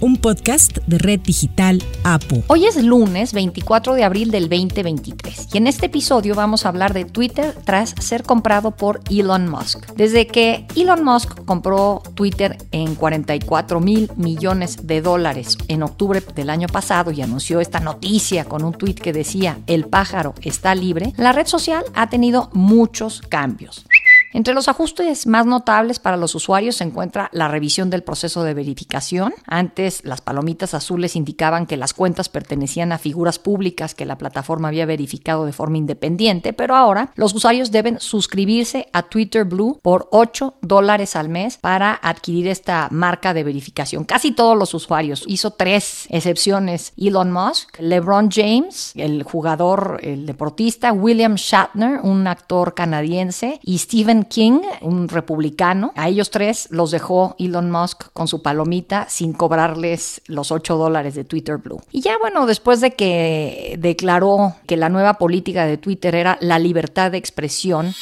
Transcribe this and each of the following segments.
un podcast de Red Digital APO. Hoy es lunes 24 de abril del 2023 y en este episodio vamos a hablar de Twitter tras ser comprado por Elon Musk. Desde que Elon Musk compró Twitter en 44 mil millones de dólares en octubre del año pasado y anunció esta noticia con un tweet que decía el pájaro está libre, la red social ha tenido muchos cambios. Entre los ajustes más notables para los usuarios se encuentra la revisión del proceso de verificación. Antes las palomitas azules indicaban que las cuentas pertenecían a figuras públicas que la plataforma había verificado de forma independiente, pero ahora los usuarios deben suscribirse a Twitter Blue por 8 dólares al mes para adquirir esta marca de verificación. Casi todos los usuarios. Hizo tres excepciones. Elon Musk, LeBron James, el jugador, el deportista, William Shatner, un actor canadiense, y Stephen King, un republicano. A ellos tres los dejó Elon Musk con su palomita sin cobrarles los 8 dólares de Twitter Blue. Y ya bueno, después de que declaró que la nueva política de Twitter era la libertad de expresión,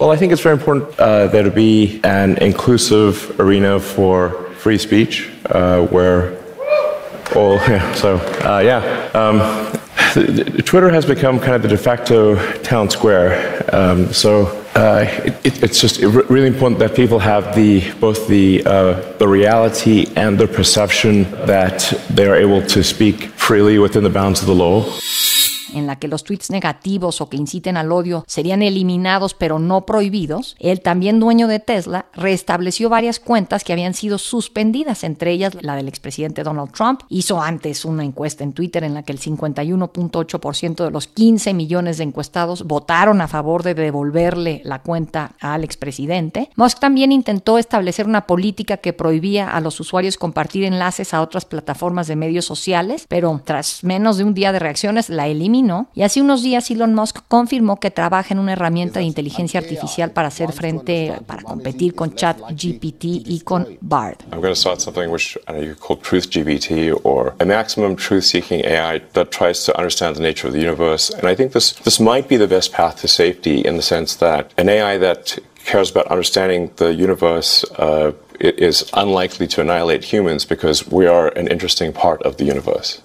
Well, I think it's very important uh, there to be an inclusive arena for free speech uh, where all, yeah, so, uh, yeah. Um, Twitter has become kind of the de facto town square. Um, so uh, it, it's just really important that people have the both the uh, the reality and the perception that they are able to speak freely within the bounds of the law. En la que los tweets negativos o que inciten al odio serían eliminados pero no prohibidos, el también dueño de Tesla restableció varias cuentas que habían sido suspendidas, entre ellas la del expresidente Donald Trump. Hizo antes una encuesta en Twitter en la que el 51.8% de los 15 millones de encuestados votaron a favor de devolverle la cuenta al expresidente. Musk también intentó establecer una política que prohibía a los usuarios compartir enlaces a otras plataformas de medios sociales, pero tras menos de un día de reacciones la eliminó y hace unos días Elon Musk confirmó que trabaja en una herramienta de inteligencia artificial para hacer frente, para competir con ChatGPT y con Bard. I'm going to start something which I know you call Truth GPT or a maximum truth-seeking AI that tries to understand the nature of the universe. And I think this this might be the best path to safety in the sense that an AI that cares about understanding the universe uh,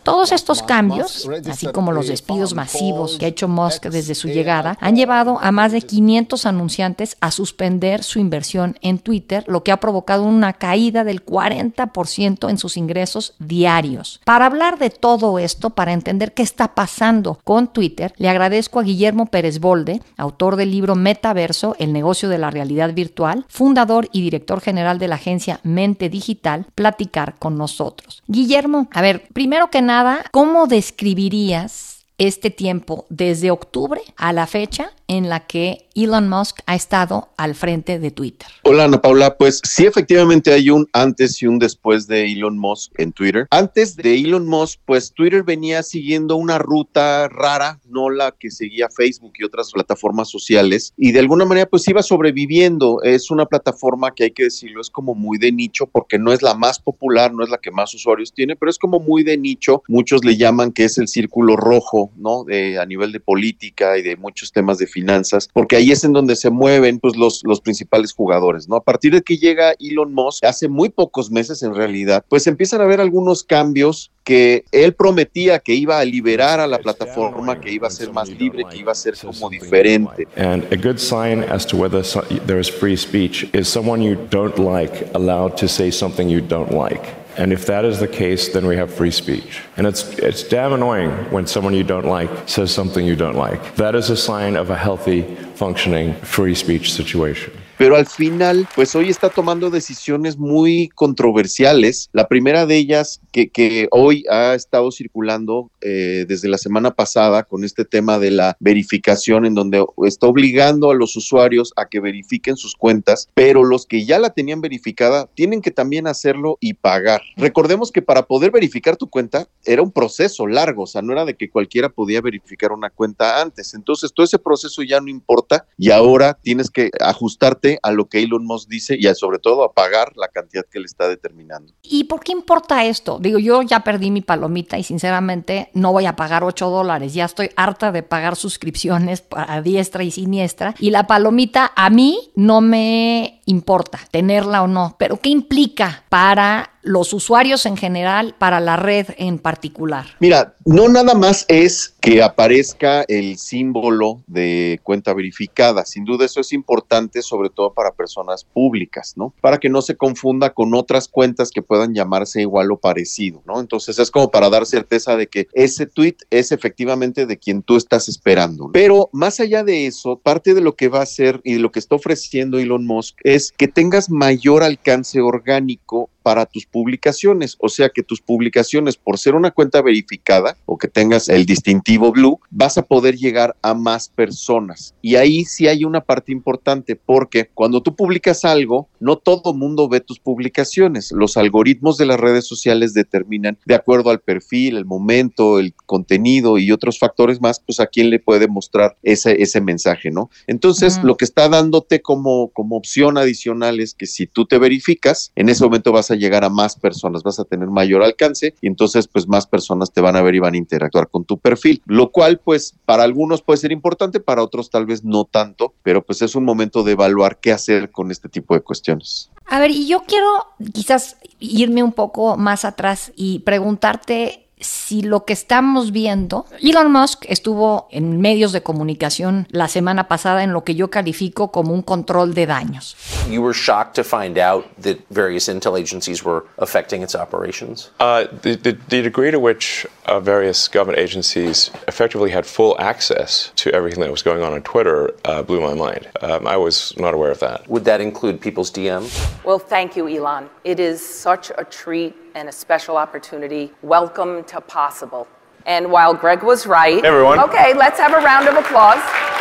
Todos estos cambios, así como los despidos masivos que ha hecho Musk desde su llegada, han llevado a más de 500 anunciantes a suspender su inversión en Twitter, lo que ha provocado una caída del 40% en sus ingresos diarios. Para hablar de todo esto, para entender qué está pasando con Twitter, le agradezco a Guillermo Pérez Bolde, autor del libro Metaverso, el negocio de la realidad virtual, fundador y director general de la agencia Mente Digital platicar con nosotros. Guillermo, a ver, primero que nada, ¿cómo describirías este tiempo desde octubre a la fecha en la que Elon Musk ha estado al frente de Twitter. Hola Ana Paula, pues sí efectivamente hay un antes y un después de Elon Musk en Twitter. Antes de Elon Musk, pues Twitter venía siguiendo una ruta rara, no la que seguía Facebook y otras plataformas sociales, y de alguna manera pues iba sobreviviendo. Es una plataforma que hay que decirlo, es como muy de nicho porque no es la más popular, no es la que más usuarios tiene, pero es como muy de nicho. Muchos le llaman que es el círculo rojo, ¿no? De, a nivel de política y de muchos temas de finanzas, porque ahí es en donde se mueven pues los, los principales jugadores, ¿no? A partir de que llega Elon Musk, hace muy pocos meses en realidad, pues empiezan a haber algunos cambios que él prometía que iba a liberar a la plataforma, que iba a ser más libre, que iba a ser como diferente. And a good sign as to whether there is free speech is someone you don't like allowed to say something you don't like. And if that is the case, then we have free speech. And it's, it's damn annoying when someone you don't like says something you don't like. That is a sign of a healthy, functioning free speech situation. Pero al final, pues hoy está tomando decisiones muy controversiales. La primera de ellas, que, que hoy ha estado circulando eh, desde la semana pasada con este tema de la verificación, en donde está obligando a los usuarios a que verifiquen sus cuentas, pero los que ya la tenían verificada tienen que también hacerlo y pagar. Recordemos que para poder verificar tu cuenta era un proceso largo, o sea, no era de que cualquiera podía verificar una cuenta antes. Entonces, todo ese proceso ya no importa y ahora tienes que ajustarte a lo que Elon Musk dice y sobre todo a pagar la cantidad que le está determinando. ¿Y por qué importa esto? Digo, yo ya perdí mi palomita y sinceramente no voy a pagar 8 dólares. Ya estoy harta de pagar suscripciones a diestra y siniestra. Y la palomita a mí no me importa tenerla o no. Pero ¿qué implica para los usuarios en general, para la red en particular? Mira, no nada más es que aparezca el símbolo de cuenta verificada. Sin duda eso es importante, sobre todo para personas públicas, ¿no? Para que no se confunda con otras cuentas que puedan llamarse igual o parecido, ¿no? Entonces es como para dar certeza de que ese tweet es efectivamente de quien tú estás esperando. Pero más allá de eso, parte de lo que va a hacer y de lo que está ofreciendo Elon Musk es que tengas mayor alcance orgánico para tus publicaciones. O sea que tus publicaciones, por ser una cuenta verificada o que tengas el distintivo blue, vas a poder llegar a más personas. Y ahí sí hay una parte importante porque cuando tú publicas algo, no todo mundo ve tus publicaciones. Los algoritmos de las redes sociales determinan, de acuerdo al perfil, el momento, el contenido y otros factores más, pues a quién le puede mostrar ese, ese mensaje, ¿no? Entonces, lo que está dándote como, como opción adicional es que si tú te verificas, en ese momento vas a llegar a más personas, vas a tener mayor alcance y entonces pues más personas te van a ver y van a interactuar con tu perfil, lo cual pues para algunos puede ser importante, para otros tal vez no tanto, pero pues es un momento de evaluar qué hacer con este tipo de cuestiones. A ver, y yo quiero quizás irme un poco más atrás y preguntarte si lo que estamos viendo, Elon Musk estuvo en medios de comunicación la semana pasada en lo que yo califico como un control de daños. You were shocked to find out that various intel agencies were affecting its operations? Uh, the, the, the, degree to which uh, various government agencies effectively had full access to everything that was going on on Twitter uh, blew my mind. Um, I was not aware of that. Would that include people's DMs? Well, thank you, Elon. It is such a treat and a special opportunity. Welcome to Possible. And while Greg was right, hey everyone. Okay, let's have a round of applause.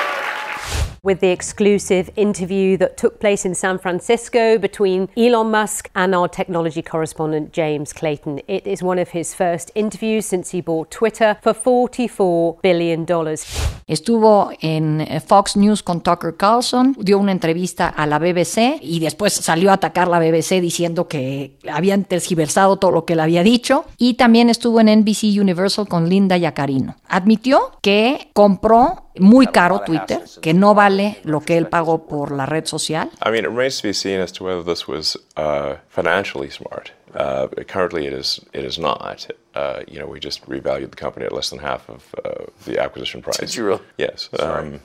With the exclusive interview that took place in San Francisco between Elon Musk and our technology correspondent James Clayton. It is one of his first interviews since he bought Twitter for $44 billion. Estuvo en eh, Fox News con Tucker Carlson, dio una entrevista a la BBC y después salió a atacar la BBC diciendo que habían tergiversado todo lo que le había dicho. Y también estuvo en NBC Universal con Linda Yacarino. Admitió que compró muy caro Twitter, que no vale lo que él pagó por la red social. I mean, it remains to be seen as to whether this was uh, financially smart. Uh, currently, it is. It is not. Uh, you know, we just revalued the company at less than half of uh, the acquisition price. Did you really? Yes. Um,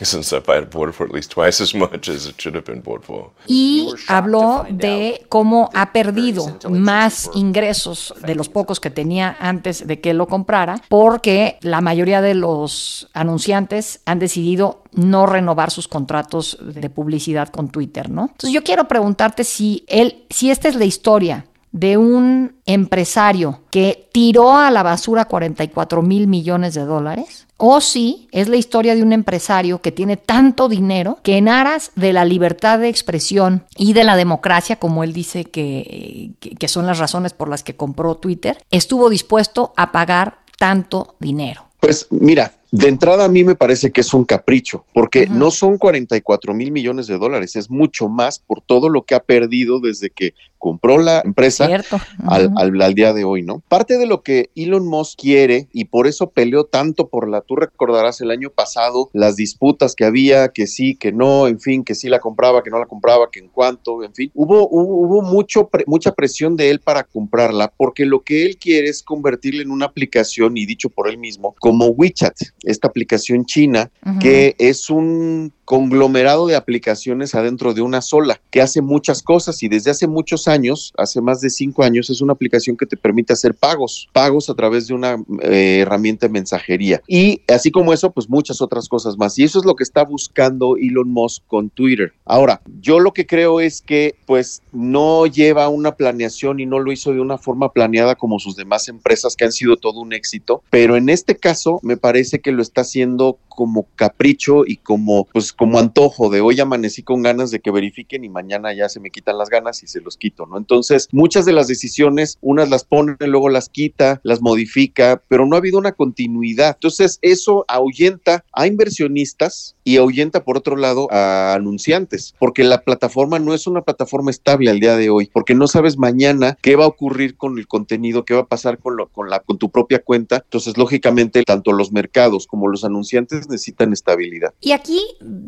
since I had bought it for at least twice as much as it should have been bought for. Y habló de cómo ha perdido más ingresos de los pocos que tenía antes de que lo comprara, porque la mayoría de los anunciantes han decidido no renovar sus contratos de publicidad con Twitter, ¿no? Entonces yo quiero preguntarte si él, si esta es la historia de un empresario que tiró a la basura 44 mil millones de dólares, o si es la historia de un empresario que tiene tanto dinero que en aras de la libertad de expresión y de la democracia, como él dice que, que son las razones por las que compró Twitter, estuvo dispuesto a pagar tanto dinero. Pues mira, de entrada a mí me parece que es un capricho, porque no son 44 mil millones de dólares, es mucho más por todo lo que ha perdido desde que compró la empresa al, día de hoy, ¿no? Parte de lo que Elon Musk quiere y por eso peleó tanto por la, tú recordarás el año pasado las disputas que había, que sí, que no, en fin, que sí la compraba, que no la compraba, que en cuanto, en fin, hubo, hubo, mucho, mucha presión de él para comprarla porque lo que él quiere es convertirla en una aplicación y dicho por él mismo como WeChat esta aplicación china, que es un conglomerado de aplicaciones adentro de una sola, que hace muchas cosas y desde hace muchos años, hace más de cinco años, es una aplicación que te permite hacer pagos, pagos a través de una eh, herramienta de mensajería. Y así como eso, pues muchas otras cosas más. Y eso es lo que está buscando Elon Musk con Twitter. Ahora, yo lo que creo es que pues no lleva una planeación y no lo hizo de una forma planeada como sus demás empresas que han sido todo un éxito, pero en este caso me parece que lo está haciendo como capricho y como pues como antojo de hoy amanecí con ganas de que verifiquen y mañana ya se me quitan las ganas y se los quito, ¿no? Entonces, muchas de las decisiones, unas las pone, luego las quita, las modifica, pero no ha habido una continuidad. Entonces, eso ahuyenta a inversionistas y ahuyenta por otro lado a anunciantes, porque la plataforma no es una plataforma estable al día de hoy, porque no sabes mañana qué va a ocurrir con el contenido, qué va a pasar con, lo, con, la, con tu propia cuenta. Entonces, lógicamente, tanto los mercados como los anunciantes necesitan estabilidad. Y aquí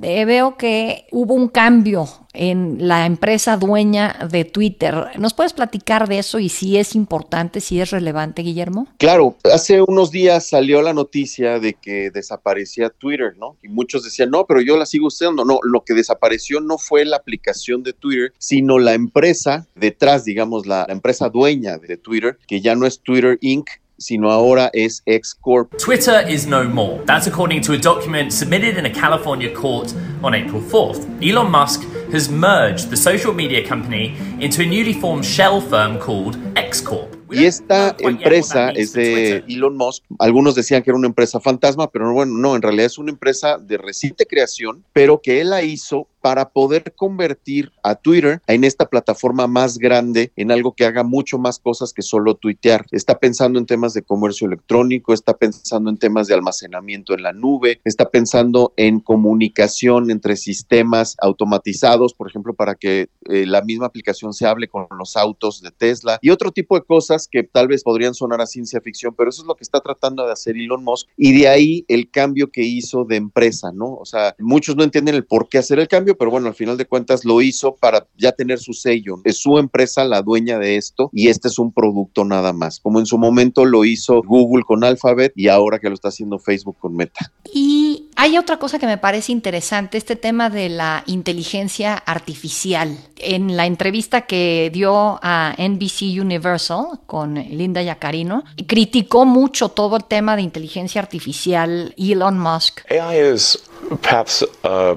eh, veo que hubo un cambio en la empresa dueña de Twitter. ¿Nos puedes platicar de eso y si es importante, si es relevante, Guillermo? Claro, hace unos días salió la noticia de que desaparecía Twitter, ¿no? Y muchos decían, no, pero yo la sigo usando. No, lo que desapareció no fue la aplicación de Twitter, sino la empresa detrás, digamos, la, la empresa dueña de Twitter, que ya no es Twitter Inc., sino ahora es X Corp. Twitter is no more. That's according to a document submitted in a California court on April 4th. Elon Musk has merged the social media company into a newly formed shell firm called X Corp. Y esta empresa es de Elon Musk. Algunos decían que era una empresa fantasma, pero bueno, no, en realidad es una empresa de reciente creación, pero que él la hizo para poder convertir a Twitter en esta plataforma más grande, en algo que haga mucho más cosas que solo tuitear. Está pensando en temas de comercio electrónico, está pensando en temas de almacenamiento en la nube, está pensando en comunicación entre sistemas automatizados, por ejemplo, para que eh, la misma aplicación se hable con los autos de Tesla y otro tipo de cosas que tal vez podrían sonar a ciencia ficción, pero eso es lo que está tratando de hacer Elon Musk y de ahí el cambio que hizo de empresa, ¿no? O sea, muchos no entienden el por qué hacer el cambio pero bueno, al final de cuentas lo hizo para ya tener su sello. Es su empresa la dueña de esto y este es un producto nada más, como en su momento lo hizo Google con Alphabet y ahora que lo está haciendo Facebook con Meta. Y hay otra cosa que me parece interesante, este tema de la inteligencia artificial. En la entrevista que dio a NBC Universal con Linda Yacarino, criticó mucho todo el tema de inteligencia artificial Elon Musk. AI is perhaps uh,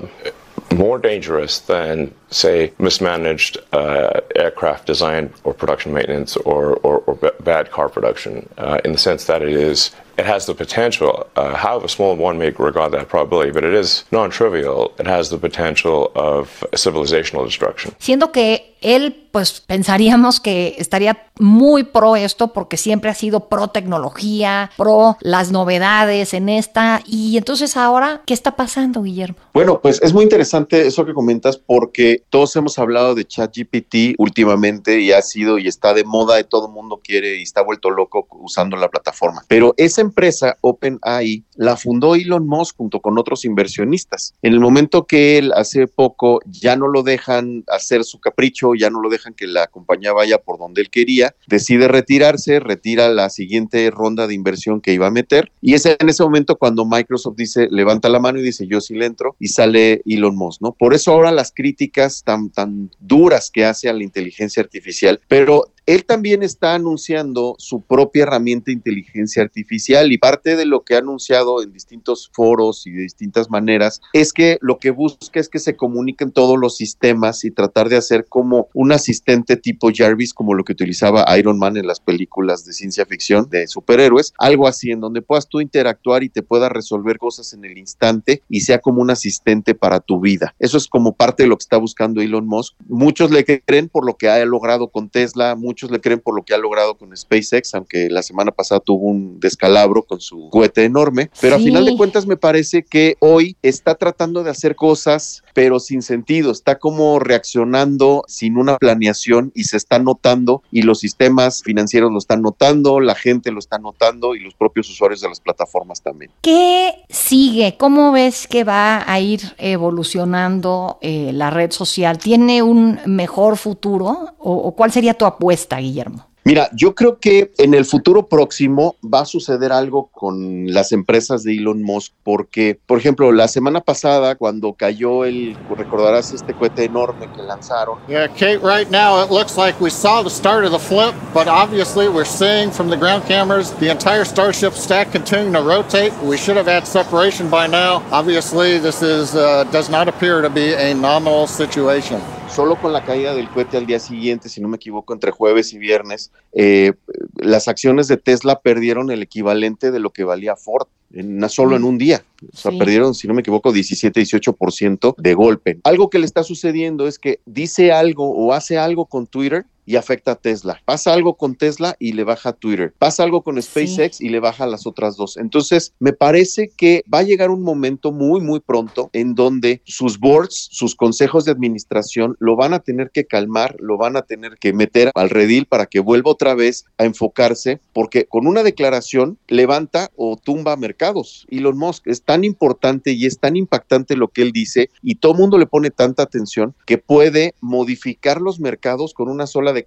more dangerous than, say, mismanaged uh, aircraft design or production maintenance or, or, or bad car production, uh, in the sense that it is it has the potential, uh, however small one may regard that probability, but it is non-trivial. It has the potential of civilizational destruction. Siendo que él, pues pensaríamos que estaría muy pro esto porque siempre ha sido pro tecnología, pro las novedades en esta. Y entonces ahora, ¿qué está pasando, Guillermo? Bueno, pues es muy interesante eso que comentas porque todos hemos hablado de ChatGPT últimamente y ha sido y está de moda y todo el mundo quiere y está vuelto loco usando la plataforma. Pero esa empresa, OpenAI, la fundó Elon Musk junto con otros inversionistas. En el momento que él hace poco ya no lo dejan hacer su capricho, ya no lo dejan que la compañía vaya por donde él quería, decide retirarse, retira la siguiente ronda de inversión que iba a meter y es en ese momento cuando Microsoft dice, levanta la mano y dice, yo sí le entro y sale Elon Musk, ¿no? Por eso ahora las críticas tan, tan duras que hace a la inteligencia artificial, pero él también está anunciando su propia herramienta de inteligencia artificial y parte de lo que ha anunciado en distintos foros y de distintas maneras es que lo que busca es que se comuniquen todos los sistemas y tratar de hacer como un asistente tipo Jarvis, como lo que utilizaba Iron Man en las películas de ciencia ficción de superhéroes, algo así en donde puedas tú interactuar y te pueda resolver cosas en el instante y sea como un asistente para tu vida. Eso es como parte de lo que está buscando Elon Musk. Muchos le creen por lo que ha logrado con Tesla, muchos le creen por lo que ha logrado con SpaceX, aunque la semana pasada tuvo un descalabro con su cohete enorme, pero a final de cuentas me parece que hoy está tratando de hacer cosas, pero sin sentido, está como reaccionando sin una planeación y se está notando y los sistemas financieros lo están notando, la gente lo está notando y los propios usuarios de las plataformas también. ¿Qué sigue? ¿Cómo ves que va a ir evolucionando eh, la red social? ¿Tiene un mejor futuro o, o cuál sería tu apuesta? Guillermo? Mira, yo creo que en el futuro próximo va a suceder algo con las empresas de Elon Musk, porque, por ejemplo, la semana pasada, cuando cayó el, recordarás este cohete enorme que lanzaron. Yeah, Kate, right now it looks like we saw the start of the flip, but obviously we're seeing from the ground cameras the entire Starship stack continuing to rotate. We should have had separation by now. Obviously, this is uh, does not appear to be a nominal situation solo con la caída del cohete al día siguiente, si no me equivoco, entre jueves y viernes, eh, las acciones de Tesla perdieron el equivalente de lo que valía Ford. En, solo en un día. O sea, perdieron, si no me equivoco, 17, 18% de golpe. Algo que le está sucediendo es que dice algo o hace algo con Twitter y afecta a Tesla. Pasa algo con Tesla y le baja Twitter. Pasa algo con SpaceX y le baja las otras dos. Entonces, me parece que va a llegar un momento muy, muy pronto en donde sus boards, sus consejos de administración lo van a tener que calmar, lo van a tener que meter al redil para que vuelva otra vez a enfocarse, porque con una declaración levanta o tumba mercados. Elon Musk es tan importante y es tan impactante lo que él dice y todo el mundo le pone tanta atención que puede modificar los mercados con una sola declaración,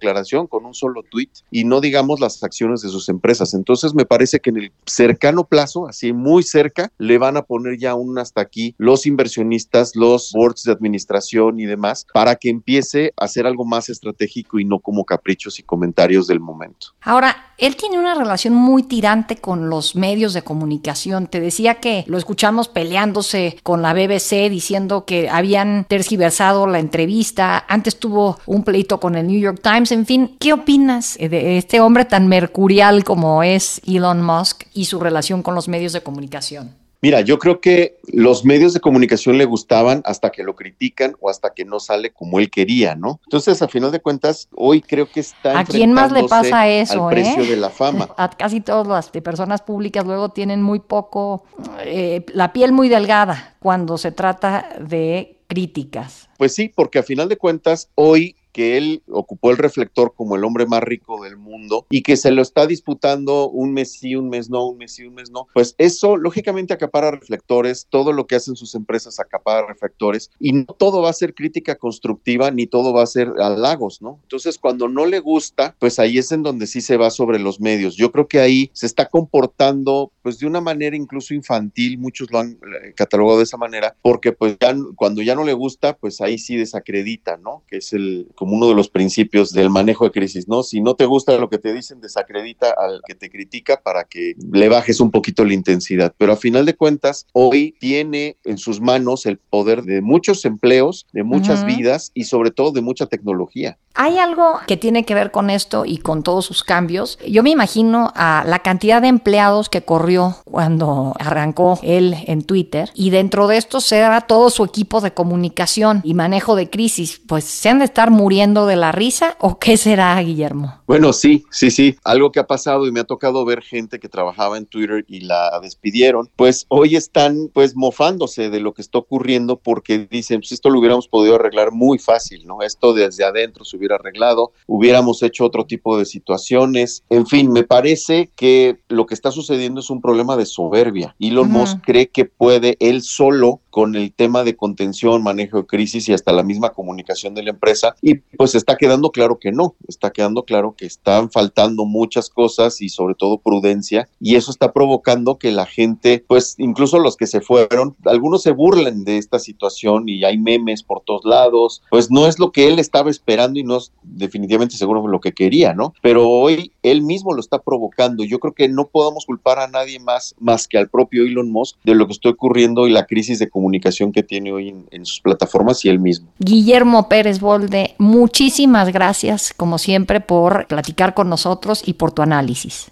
con un solo tweet y no digamos las acciones de sus empresas. Entonces me parece que en el cercano plazo, así muy cerca, le van a poner ya un hasta aquí los inversionistas, los boards de administración y demás para que empiece a hacer algo más estratégico y no como caprichos y comentarios del momento. Ahora, él tiene una relación muy tirante con los medios de comunicación. Te decía que lo escuchamos peleándose con la BBC diciendo que habían tergiversado la entrevista. Antes tuvo un pleito con el New York Times. En fin, ¿qué opinas de este hombre tan mercurial como es Elon Musk y su relación con los medios de comunicación? Mira, yo creo que los medios de comunicación le gustaban hasta que lo critican o hasta que no sale como él quería, ¿no? Entonces, a final de cuentas, hoy creo que está. ¿A quién más le pasa eso? Al precio eh? de la fama. A casi todas las personas públicas luego tienen muy poco, eh, la piel muy delgada cuando se trata de críticas. Pues sí, porque a final de cuentas, hoy que él ocupó el reflector como el hombre más rico del mundo y que se lo está disputando un mes sí, un mes no, un mes sí, un mes no, pues eso lógicamente acapara reflectores, todo lo que hacen sus empresas acapara reflectores y no todo va a ser crítica constructiva ni todo va a ser halagos, ¿no? Entonces cuando no le gusta, pues ahí es en donde sí se va sobre los medios. Yo creo que ahí se está comportando pues de una manera incluso infantil, muchos lo han eh, catalogado de esa manera, porque pues ya cuando ya no le gusta, pues ahí sí desacredita, ¿no? Que es el como uno de los principios del manejo de crisis, ¿no? Si no te gusta lo que te dicen, desacredita al que te critica para que le bajes un poquito la intensidad. Pero a final de cuentas, hoy tiene en sus manos el poder de muchos empleos, de muchas vidas y sobre todo de mucha tecnología. Hay algo que tiene que ver con esto y con todos sus cambios. Yo me imagino a la cantidad de empleados que corrió cuando arrancó él en Twitter y dentro de esto será todo su equipo de comunicación y manejo de crisis. Pues se han de estar muriendo de la risa o qué será, Guillermo? Bueno, sí, sí, sí. Algo que ha pasado y me ha tocado ver gente que trabajaba en Twitter y la despidieron, pues hoy están pues mofándose de lo que está ocurriendo porque dicen, pues esto lo hubiéramos podido arreglar muy fácil, ¿no? Esto desde adentro se hubiera arreglado, hubiéramos hecho otro tipo de situaciones. En fin, me parece que lo que está sucediendo es un problema de soberbia. Elon Musk cree que puede él solo con el tema de contención, manejo de crisis y hasta la misma comunicación de la empresa y pues está quedando claro que no, está quedando claro que están faltando muchas cosas y sobre todo prudencia y eso está provocando que la gente, pues incluso los que se fueron, algunos se burlen de esta situación y hay memes por todos lados, pues no es lo que él estaba esperando y no es definitivamente seguro lo que quería, ¿no? Pero hoy él mismo lo está provocando. Yo creo que no podemos culpar a más más que al propio Elon Musk de lo que está ocurriendo y la crisis de comunicación que tiene hoy en, en sus plataformas y él mismo. Guillermo Pérez Bolde, muchísimas gracias, como siempre, por platicar con nosotros y por tu análisis.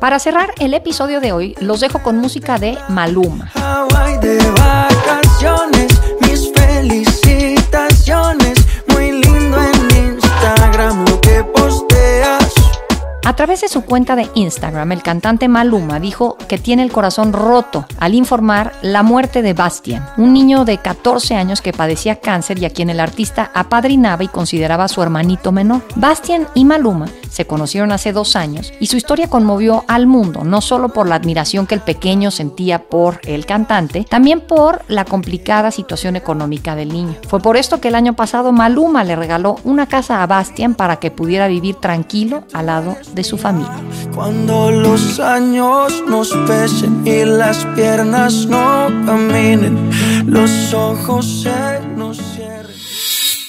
Para cerrar el episodio de hoy, los dejo con música de Maluma. Hawaii de vacaciones, mis felicitaciones. Muy lindo en Instagram lo que posteas. A través de su cuenta de Instagram, el cantante Maluma dijo que tiene el corazón roto al informar la muerte de Bastian, un niño de 14 años que padecía cáncer y a quien el artista apadrinaba y consideraba su hermanito menor. Bastian y Maluma se conocieron hace dos años y su historia conmovió al mundo, no solo por la admiración que el pequeño sentía por el cantante, también por la complicada situación económica del niño. Fue por esto que el año pasado Maluma le regaló una casa a Bastian para que pudiera vivir tranquilo al lado de su familia. Cuando los años nos pesen y las piernas no caminen, los ojos se nos cierren.